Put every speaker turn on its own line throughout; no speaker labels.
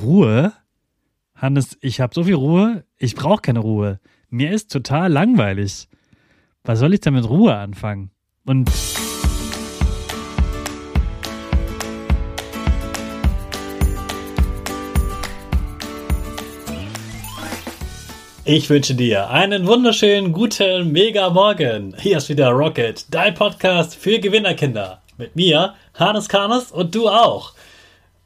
Ruhe? Hannes, ich habe so viel Ruhe, ich brauche keine Ruhe. Mir ist total langweilig. Was soll ich denn mit Ruhe anfangen? Und Ich wünsche dir einen wunderschönen guten Mega Morgen. Hier ist wieder Rocket, dein Podcast für Gewinnerkinder. Mit mir, Hannes Karnes und du auch.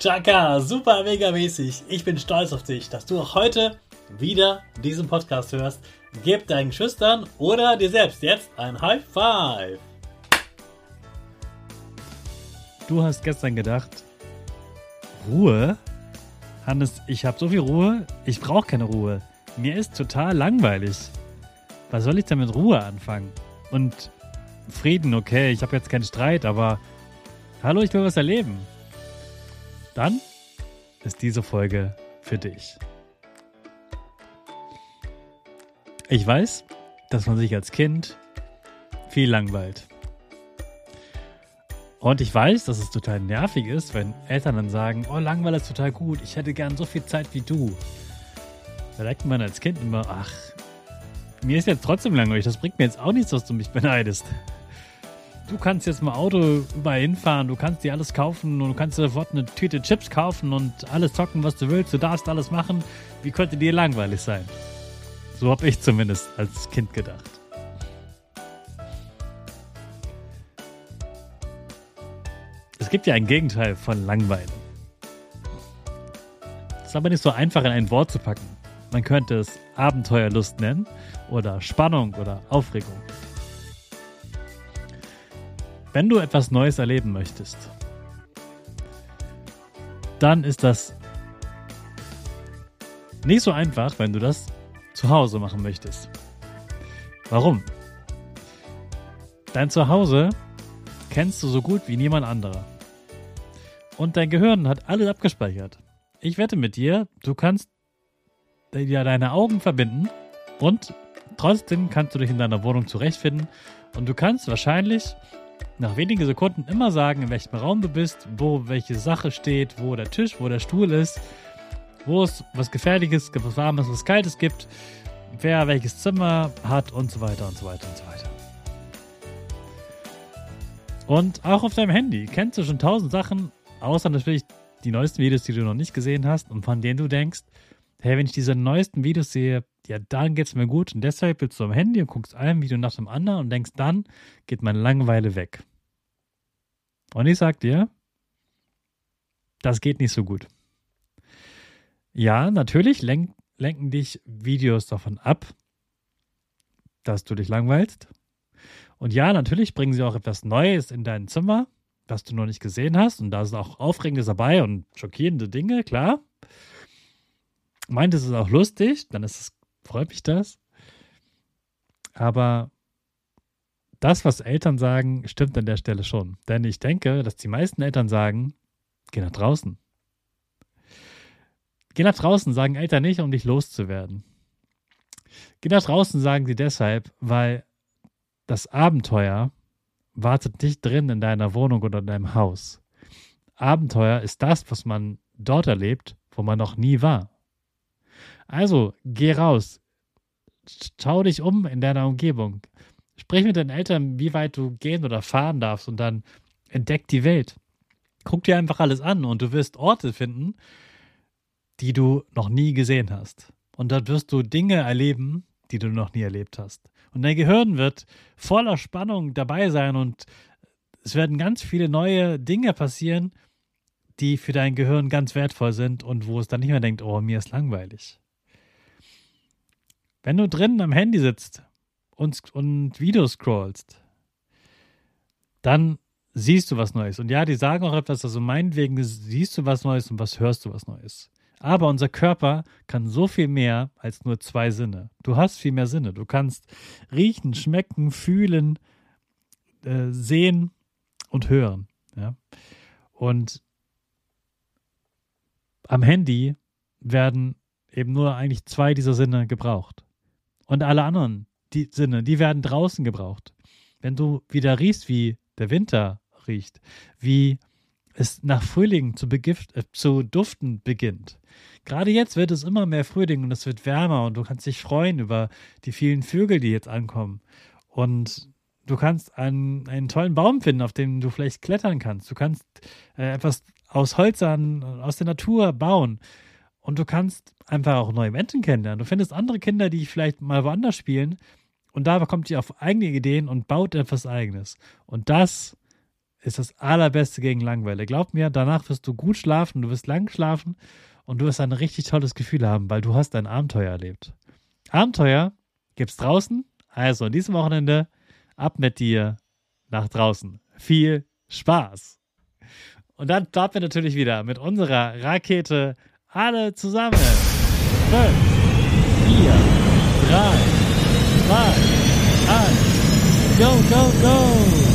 Chaka, super mega mäßig. Ich bin stolz auf dich, dass du auch heute wieder diesen Podcast hörst. Gib deinen Schüchtern oder dir selbst jetzt ein High Five. Du hast gestern gedacht, Ruhe? Hannes, ich habe so viel Ruhe, ich brauche keine Ruhe. Mir ist total langweilig. Was soll ich denn mit Ruhe anfangen? Und Frieden, okay, ich habe jetzt keinen Streit, aber hallo, ich will was erleben dann ist diese Folge für dich. Ich weiß, dass man sich als Kind viel langweilt. Und ich weiß, dass es total nervig ist, wenn Eltern dann sagen, oh, Langweil ist total gut, ich hätte gern so viel Zeit wie du. Da denkt man als Kind immer, ach, mir ist jetzt trotzdem langweilig, das bringt mir jetzt auch nichts, dass du mich beneidest du kannst jetzt mal Auto überall hinfahren, du kannst dir alles kaufen und du kannst sofort eine Tüte Chips kaufen und alles zocken, was du willst, du darfst alles machen. Wie könnte dir langweilig sein? So habe ich zumindest als Kind gedacht. Es gibt ja ein Gegenteil von Langweile. Es ist aber nicht so einfach in ein Wort zu packen. Man könnte es Abenteuerlust nennen oder Spannung oder Aufregung. Wenn du etwas Neues erleben möchtest, dann ist das nicht so einfach, wenn du das zu Hause machen möchtest. Warum? Dein Zuhause kennst du so gut wie niemand anderer. Und dein Gehirn hat alles abgespeichert. Ich wette mit dir, du kannst ja deine Augen verbinden und trotzdem kannst du dich in deiner Wohnung zurechtfinden und du kannst wahrscheinlich nach wenigen Sekunden immer sagen, in welchem Raum du bist, wo welche Sache steht, wo der Tisch, wo der Stuhl ist, wo es was Gefährliches, was Warmes, was Kaltes gibt, wer welches Zimmer hat und so weiter und so weiter und so weiter. Und auch auf deinem Handy kennst du schon tausend Sachen, außer natürlich die neuesten Videos, die du noch nicht gesehen hast und von denen du denkst, hey, wenn ich diese neuesten Videos sehe, ja, dann geht es mir gut. Und deshalb bist du am Handy und guckst ein Video nach dem anderen und denkst, dann geht meine Langeweile weg. Und ich sag dir, das geht nicht so gut. Ja, natürlich lenk, lenken dich Videos davon ab, dass du dich langweilst. Und ja, natürlich bringen sie auch etwas Neues in dein Zimmer, was du noch nicht gesehen hast. Und da sind auch Aufregendes dabei und schockierende Dinge, klar. Meint es ist auch lustig, dann ist es, freut mich das. Aber das, was Eltern sagen, stimmt an der Stelle schon. Denn ich denke, dass die meisten Eltern sagen, geh nach draußen. Geh nach draußen, sagen Eltern nicht, um dich loszuwerden. Geh nach draußen, sagen sie deshalb, weil das Abenteuer wartet nicht drin in deiner Wohnung oder in deinem Haus. Abenteuer ist das, was man dort erlebt, wo man noch nie war. Also, geh raus. Schau dich um in deiner Umgebung. Sprich mit deinen Eltern, wie weit du gehen oder fahren darfst und dann entdeck die Welt. Guck dir einfach alles an und du wirst Orte finden, die du noch nie gesehen hast. Und dort wirst du Dinge erleben, die du noch nie erlebt hast. Und dein Gehirn wird voller Spannung dabei sein und es werden ganz viele neue Dinge passieren, die für dein Gehirn ganz wertvoll sind und wo es dann nicht mehr denkt, oh, mir ist langweilig. Wenn du drinnen am Handy sitzt und, und Videos scrollst, dann siehst du was Neues. Und ja, die sagen auch etwas, also meinetwegen siehst du was Neues und was hörst du was Neues. Aber unser Körper kann so viel mehr als nur zwei Sinne. Du hast viel mehr Sinne. Du kannst riechen, schmecken, fühlen, äh, sehen und hören. Ja? Und am Handy werden eben nur eigentlich zwei dieser Sinne gebraucht. Und alle anderen die Sinne, die werden draußen gebraucht. Wenn du wieder riechst, wie der Winter riecht, wie es nach Frühling zu, begift, äh, zu duften beginnt. Gerade jetzt wird es immer mehr Frühling und es wird wärmer und du kannst dich freuen über die vielen Vögel, die jetzt ankommen. Und du kannst einen, einen tollen Baum finden, auf dem du vielleicht klettern kannst. Du kannst äh, etwas aus Holzern, aus der Natur bauen. Und du kannst einfach auch neue Menschen kennenlernen. Du findest andere Kinder, die vielleicht mal woanders spielen. Und da kommt ihr auf eigene Ideen und baut etwas Eigenes. Und das ist das Allerbeste gegen Langeweile. Glaub mir, danach wirst du gut schlafen, du wirst lang schlafen und du wirst ein richtig tolles Gefühl haben, weil du hast ein Abenteuer erlebt. Abenteuer gibt's draußen. Also an diesem Wochenende ab mit dir nach draußen. Viel Spaß. Und dann starten wir natürlich wieder mit unserer Rakete alle zusammen. Fünf, vier, drei, zwei, eins, go, go, go!